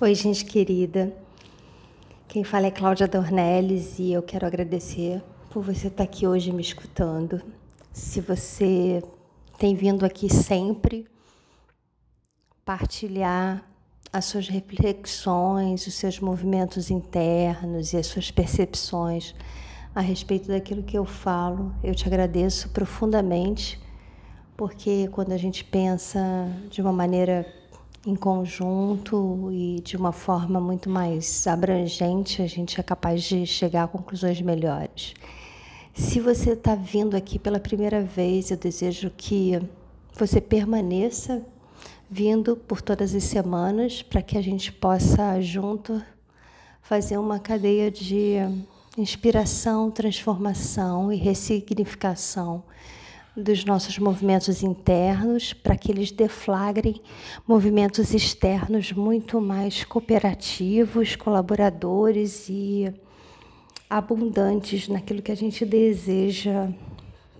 Oi, gente querida. Quem fala é Cláudia Dornelles e eu quero agradecer por você estar aqui hoje me escutando. Se você tem vindo aqui sempre partilhar as suas reflexões, os seus movimentos internos e as suas percepções a respeito daquilo que eu falo, eu te agradeço profundamente, porque quando a gente pensa de uma maneira em conjunto e de uma forma muito mais abrangente, a gente é capaz de chegar a conclusões melhores. Se você está vindo aqui pela primeira vez, eu desejo que você permaneça vindo por todas as semanas para que a gente possa junto fazer uma cadeia de inspiração, transformação e ressignificação dos nossos movimentos internos para que eles deflagrem movimentos externos muito mais cooperativos, colaboradores e abundantes naquilo que a gente deseja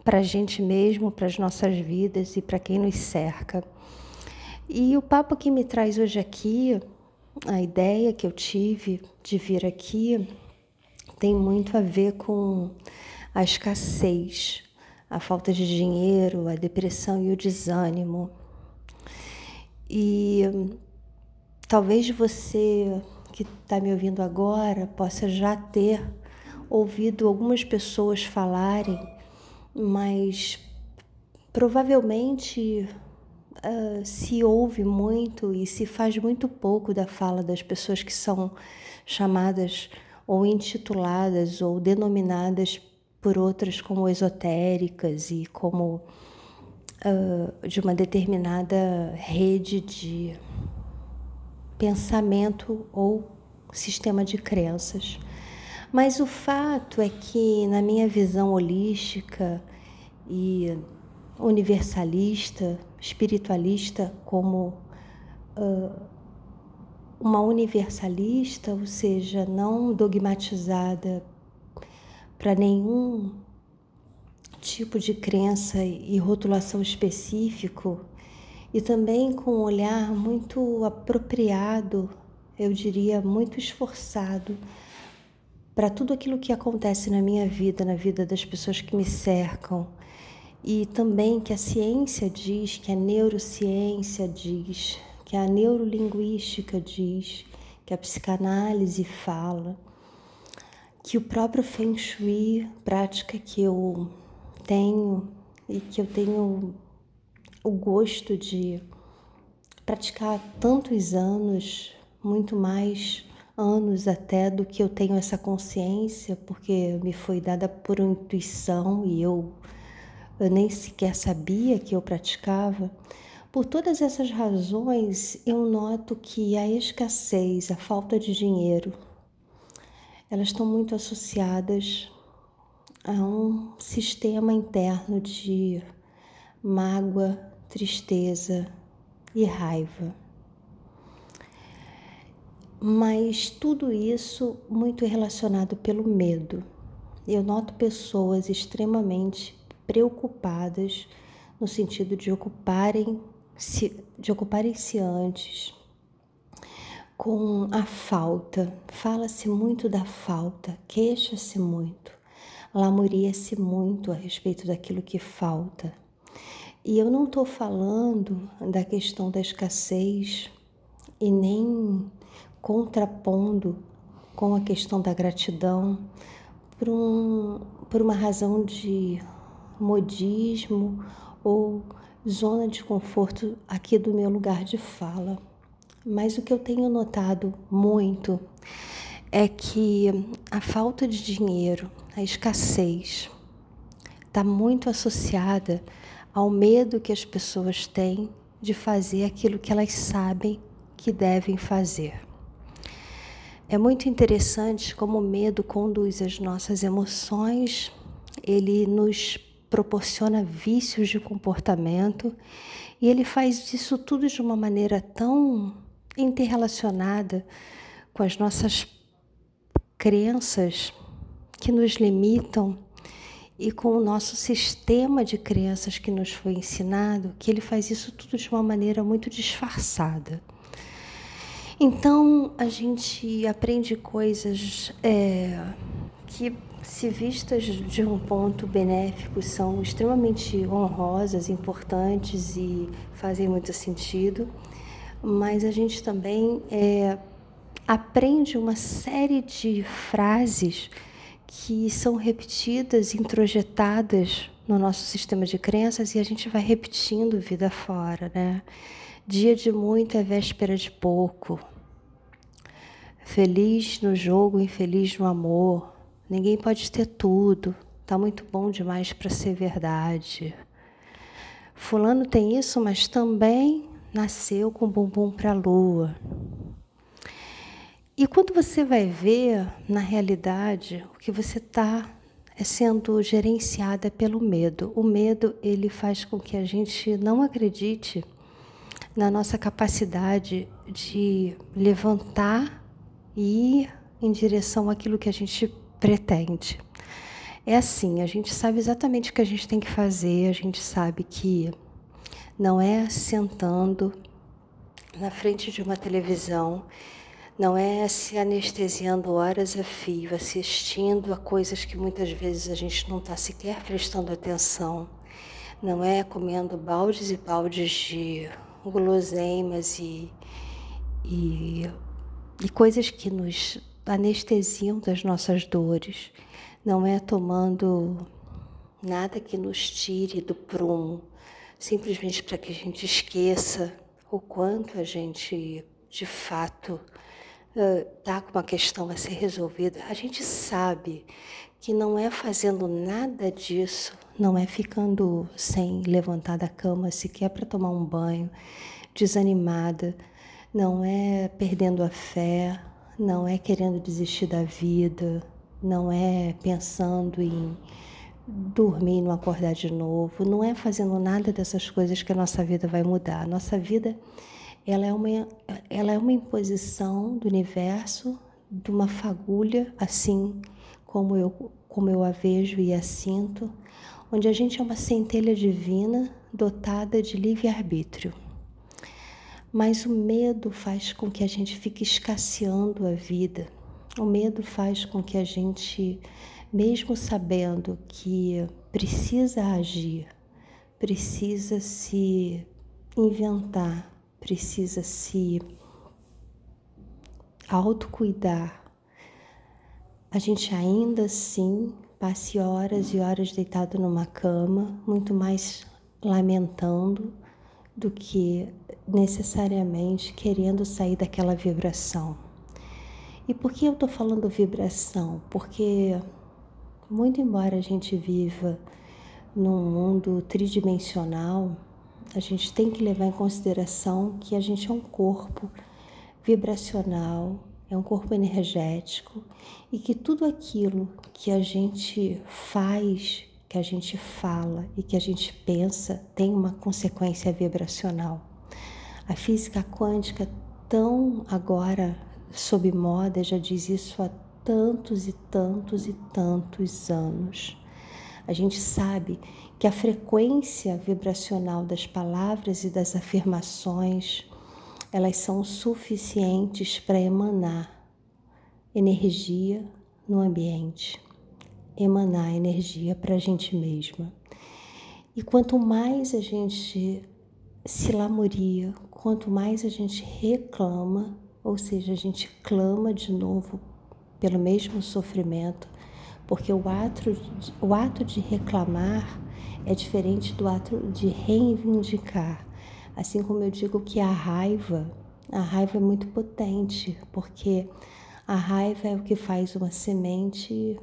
para a gente mesmo, para as nossas vidas e para quem nos cerca. E o papo que me traz hoje aqui, a ideia que eu tive de vir aqui, tem muito a ver com a escassez a falta de dinheiro, a depressão e o desânimo. E talvez você que está me ouvindo agora possa já ter ouvido algumas pessoas falarem, mas provavelmente uh, se ouve muito e se faz muito pouco da fala das pessoas que são chamadas ou intituladas ou denominadas por outras como esotéricas e como uh, de uma determinada rede de pensamento ou sistema de crenças. Mas o fato é que, na minha visão holística e universalista, espiritualista, como uh, uma universalista, ou seja, não dogmatizada para nenhum tipo de crença e rotulação específico e também com um olhar muito apropriado, eu diria muito esforçado para tudo aquilo que acontece na minha vida, na vida das pessoas que me cercam. E também que a ciência diz, que a neurociência diz, que a neurolinguística diz, que a psicanálise fala que o próprio Feng Shui, prática que eu tenho e que eu tenho o gosto de praticar tantos anos, muito mais anos até do que eu tenho essa consciência, porque me foi dada por intuição e eu, eu nem sequer sabia que eu praticava. Por todas essas razões, eu noto que a escassez, a falta de dinheiro, elas estão muito associadas a um sistema interno de mágoa, tristeza e raiva. Mas tudo isso muito relacionado pelo medo. Eu noto pessoas extremamente preocupadas no sentido de ocuparem se de ocuparem-se antes com a falta. Fala-se muito da falta, queixa-se muito, lamoria-se muito a respeito daquilo que falta. E eu não estou falando da questão da escassez e nem contrapondo com a questão da gratidão por, um, por uma razão de modismo ou zona de conforto aqui do meu lugar de fala. Mas o que eu tenho notado muito é que a falta de dinheiro, a escassez, está muito associada ao medo que as pessoas têm de fazer aquilo que elas sabem que devem fazer. É muito interessante como o medo conduz as nossas emoções, ele nos proporciona vícios de comportamento e ele faz isso tudo de uma maneira tão interrelacionada com as nossas crenças que nos limitam e com o nosso sistema de crenças que nos foi ensinado, que ele faz isso tudo de uma maneira muito disfarçada. Então a gente aprende coisas é, que, se vistas de um ponto benéfico, são extremamente honrosas, importantes e fazem muito sentido, mas a gente também é, aprende uma série de frases que são repetidas, introjetadas no nosso sistema de crenças e a gente vai repetindo vida fora, né? Dia de muito é véspera de pouco. Feliz no jogo, infeliz no amor. Ninguém pode ter tudo. Tá muito bom demais para ser verdade. Fulano tem isso, mas também nasceu com bumbum para a lua. E quando você vai ver, na realidade, o que você está é sendo gerenciada pelo medo. O medo ele faz com que a gente não acredite na nossa capacidade de levantar e ir em direção àquilo que a gente pretende. É assim, a gente sabe exatamente o que a gente tem que fazer, a gente sabe que não é sentando na frente de uma televisão, não é se anestesiando horas a fio, assistindo a coisas que muitas vezes a gente não está sequer prestando atenção, não é comendo baldes e baldes de guloseimas e, e, e coisas que nos anestesiam das nossas dores. Não é tomando nada que nos tire do prumo, simplesmente para que a gente esqueça o quanto a gente de fato está uh, com uma questão a ser resolvida. A gente sabe que não é fazendo nada disso, não é ficando sem levantar da cama sequer para tomar um banho, desanimada, não é perdendo a fé, não é querendo desistir da vida, não é pensando em dormir não acordar de novo, não é fazendo nada dessas coisas que a nossa vida vai mudar. A nossa vida ela é uma, ela é uma imposição do universo, de uma fagulha, assim como eu, como eu a vejo e a sinto, onde a gente é uma centelha divina dotada de livre-arbítrio. Mas o medo faz com que a gente fique escasseando a vida. O medo faz com que a gente, mesmo sabendo que precisa agir, precisa se inventar, precisa se autocuidar, a gente ainda assim passe horas e horas deitado numa cama, muito mais lamentando do que necessariamente querendo sair daquela vibração. E por que eu estou falando vibração? Porque, muito embora a gente viva num mundo tridimensional, a gente tem que levar em consideração que a gente é um corpo vibracional, é um corpo energético e que tudo aquilo que a gente faz, que a gente fala e que a gente pensa tem uma consequência vibracional. A física quântica, tão agora sob moda, já diz isso há tantos e tantos e tantos anos. A gente sabe que a frequência vibracional das palavras e das afirmações, elas são suficientes para emanar energia no ambiente, emanar energia para a gente mesma. E quanto mais a gente se lamoria, quanto mais a gente reclama, ou seja, a gente clama de novo pelo mesmo sofrimento, porque o ato, o ato de reclamar é diferente do ato de reivindicar. Assim como eu digo que a raiva, a raiva é muito potente, porque a raiva é o que faz uma semente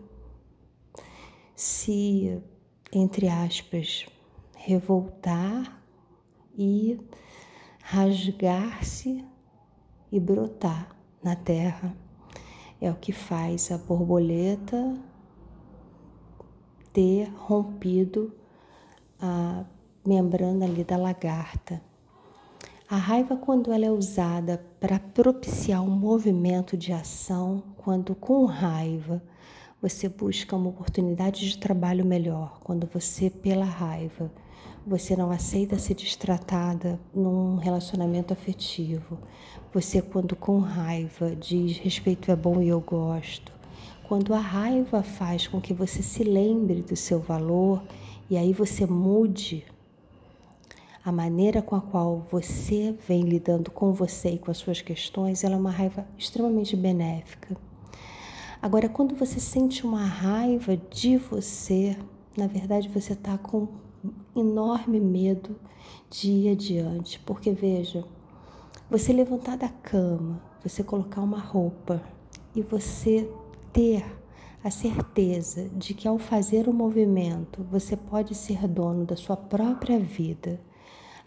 se, entre aspas, revoltar e rasgar-se e brotar na terra. É o que faz a borboleta ter rompido a membrana ali da lagarta. A raiva, quando ela é usada para propiciar um movimento de ação, quando com raiva você busca uma oportunidade de trabalho melhor, quando você, pela raiva, você não aceita ser destratada num relacionamento afetivo. Você, quando com raiva, diz respeito é bom e eu gosto. Quando a raiva faz com que você se lembre do seu valor e aí você mude a maneira com a qual você vem lidando com você e com as suas questões, ela é uma raiva extremamente benéfica. Agora, quando você sente uma raiva de você, na verdade você está com enorme medo de ir adiante, porque veja, você levantar da cama, você colocar uma roupa e você ter a certeza de que ao fazer o movimento você pode ser dono da sua própria vida,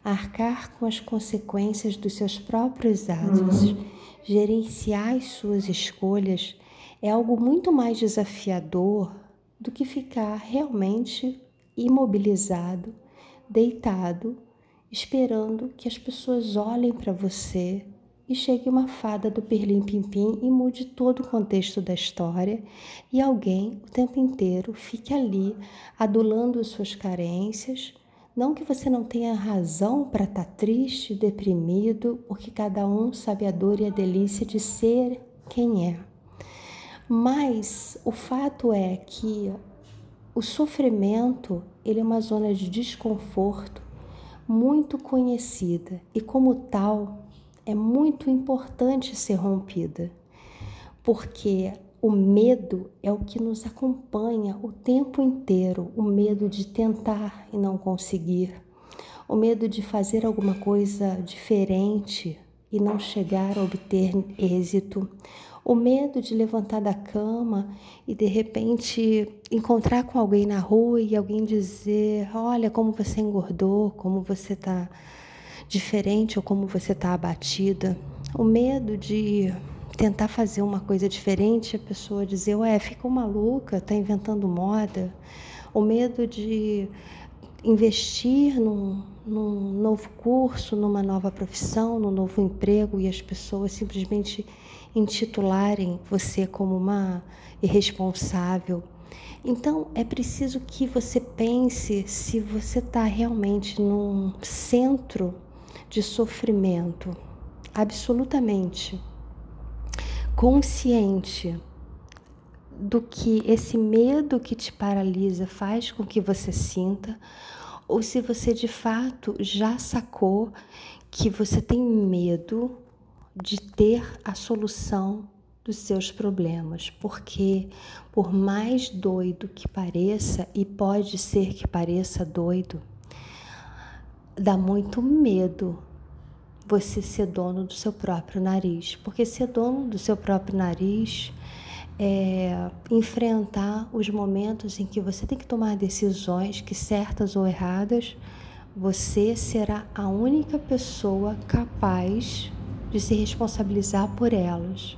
arcar com as consequências dos seus próprios atos, uhum. gerenciar as suas escolhas, é algo muito mais desafiador do que ficar realmente imobilizado, deitado, esperando que as pessoas olhem para você e chegue uma fada do Perlim Pimpim e mude todo o contexto da história e alguém o tempo inteiro fique ali adulando suas carências. Não que você não tenha razão para estar tá triste, deprimido, porque cada um sabe a dor e a delícia de ser quem é. Mas o fato é que o sofrimento, ele é uma zona de desconforto muito conhecida e como tal é muito importante ser rompida. Porque o medo é o que nos acompanha o tempo inteiro, o medo de tentar e não conseguir, o medo de fazer alguma coisa diferente e não chegar a obter êxito, o medo de levantar da cama e de repente encontrar com alguém na rua e alguém dizer: Olha como você engordou, como você está diferente ou como você está abatida. O medo de tentar fazer uma coisa diferente, a pessoa dizer: Ué, ficou maluca, está inventando moda. O medo de investir num, num novo curso, numa nova profissão, num novo emprego e as pessoas simplesmente intitularem você como uma irresponsável. Então é preciso que você pense se você está realmente num centro de sofrimento, absolutamente consciente do que esse medo que te paralisa faz com que você sinta, ou se você de fato já sacou que você tem medo de ter a solução dos seus problemas, porque por mais doido que pareça, e pode ser que pareça doido, dá muito medo você ser dono do seu próprio nariz, porque ser dono do seu próprio nariz é enfrentar os momentos em que você tem que tomar decisões que certas ou erradas, você será a única pessoa capaz de se responsabilizar por elas.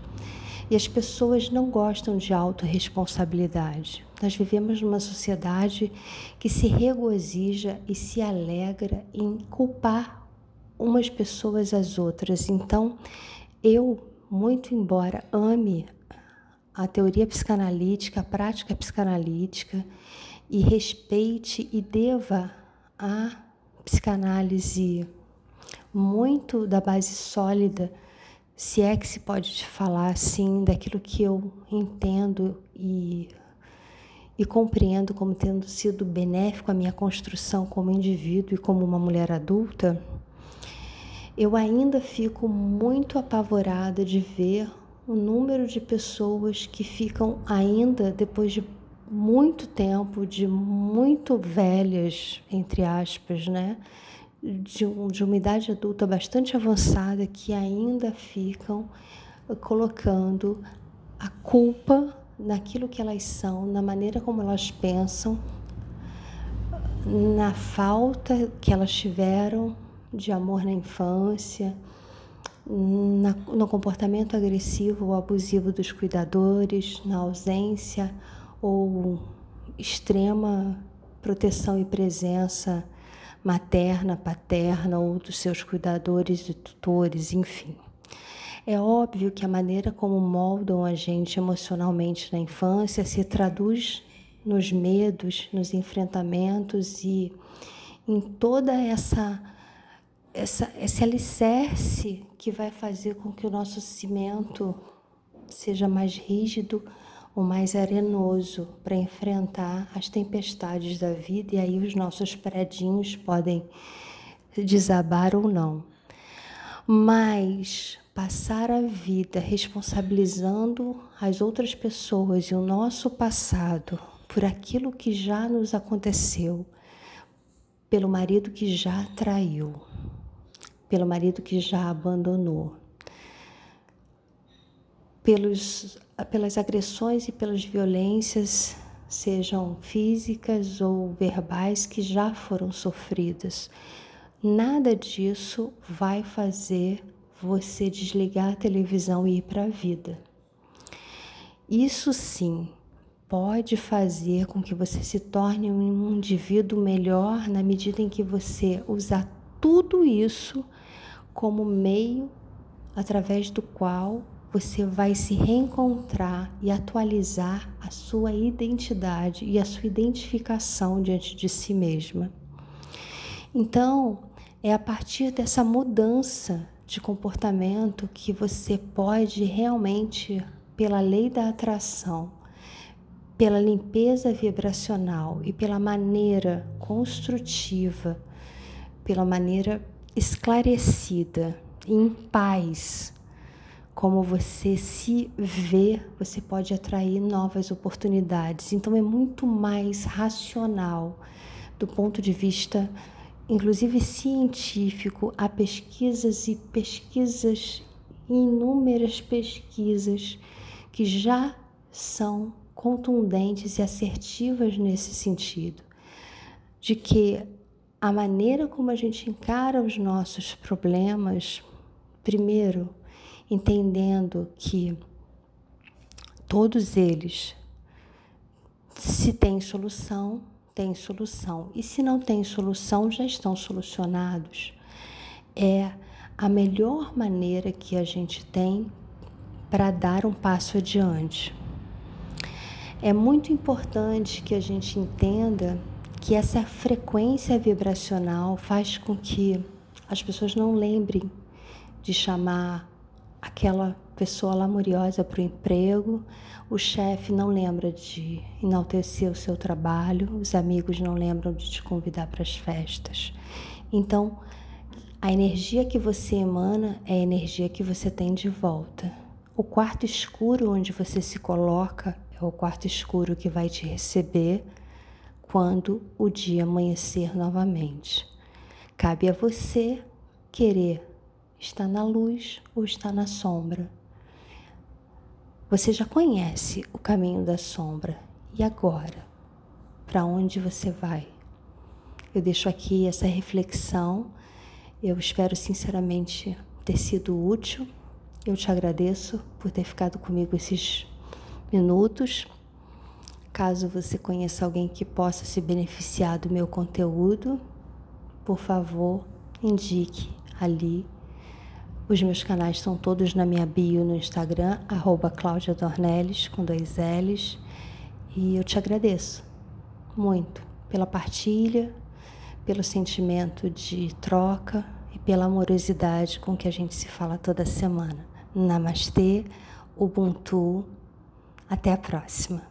E as pessoas não gostam de autorresponsabilidade. Nós vivemos numa sociedade que se regozija e se alegra em culpar umas pessoas às outras. Então, eu, muito embora ame a teoria psicanalítica, a prática psicanalítica, e respeite e deva a psicanálise muito da base sólida, se é que se pode te falar assim, daquilo que eu entendo e, e compreendo como tendo sido benéfico à minha construção como indivíduo e como uma mulher adulta, eu ainda fico muito apavorada de ver o número de pessoas que ficam ainda depois de muito tempo, de muito velhas, entre aspas, né? De, um, de uma idade adulta bastante avançada que ainda ficam colocando a culpa naquilo que elas são, na maneira como elas pensam, na falta que elas tiveram de amor na infância, na, no comportamento agressivo ou abusivo dos cuidadores, na ausência ou extrema proteção e presença materna, paterna ou dos seus cuidadores e tutores, enfim. É óbvio que a maneira como moldam a gente emocionalmente na infância se traduz nos medos, nos enfrentamentos e, em toda essa, essa esse alicerce que vai fazer com que o nosso cimento seja mais rígido ou mais arenoso para enfrentar as tempestades da vida e aí os nossos predinhos podem desabar ou não. Mas passar a vida responsabilizando as outras pessoas e o nosso passado por aquilo que já nos aconteceu, pelo marido que já traiu, pelo marido que já abandonou, pelos, pelas agressões e pelas violências, sejam físicas ou verbais, que já foram sofridas. Nada disso vai fazer você desligar a televisão e ir para a vida. Isso sim pode fazer com que você se torne um indivíduo melhor na medida em que você usar tudo isso como meio através do qual você vai se reencontrar e atualizar a sua identidade e a sua identificação diante de si mesma. Então, é a partir dessa mudança de comportamento que você pode realmente, pela lei da atração, pela limpeza vibracional e pela maneira construtiva, pela maneira esclarecida, em paz, como você se vê, você pode atrair novas oportunidades. Então é muito mais racional do ponto de vista, inclusive científico. Há pesquisas e pesquisas, inúmeras pesquisas que já são contundentes e assertivas nesse sentido, de que a maneira como a gente encara os nossos problemas, primeiro, entendendo que todos eles, se tem solução, tem solução, e se não tem solução, já estão solucionados. É a melhor maneira que a gente tem para dar um passo adiante. É muito importante que a gente entenda que essa frequência vibracional faz com que as pessoas não lembrem de chamar aquela pessoa lamuriosa para o emprego, o chefe não lembra de enaltecer o seu trabalho, os amigos não lembram de te convidar para as festas. Então, a energia que você emana é a energia que você tem de volta. O quarto escuro onde você se coloca é o quarto escuro que vai te receber quando o dia amanhecer novamente. Cabe a você querer estar na luz ou estar na sombra. Você já conhece o caminho da sombra. E agora? Para onde você vai? Eu deixo aqui essa reflexão. Eu espero sinceramente ter sido útil. Eu te agradeço por ter ficado comigo esses minutos. Caso você conheça alguém que possa se beneficiar do meu conteúdo, por favor, indique ali. Os meus canais estão todos na minha bio no Instagram, arroba Cláudia Dornelles, com dois L's. E eu te agradeço muito pela partilha, pelo sentimento de troca e pela amorosidade com que a gente se fala toda semana. Namastê, Ubuntu até a próxima.